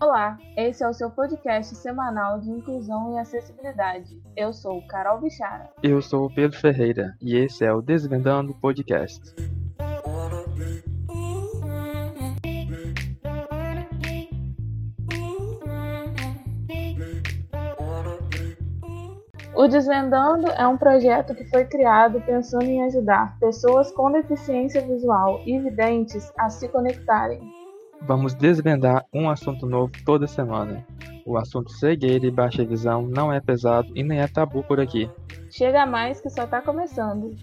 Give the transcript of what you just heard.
Olá, esse é o seu podcast semanal de inclusão e acessibilidade. Eu sou Carol Bichara. Eu sou o Pedro Ferreira e esse é o Desvendando Podcast. O Desvendando é um projeto que foi criado pensando em ajudar pessoas com deficiência visual e videntes a se conectarem. Vamos desvendar um assunto novo toda semana. O assunto cegueira e baixa visão não é pesado e nem é tabu por aqui. Chega mais que só tá começando.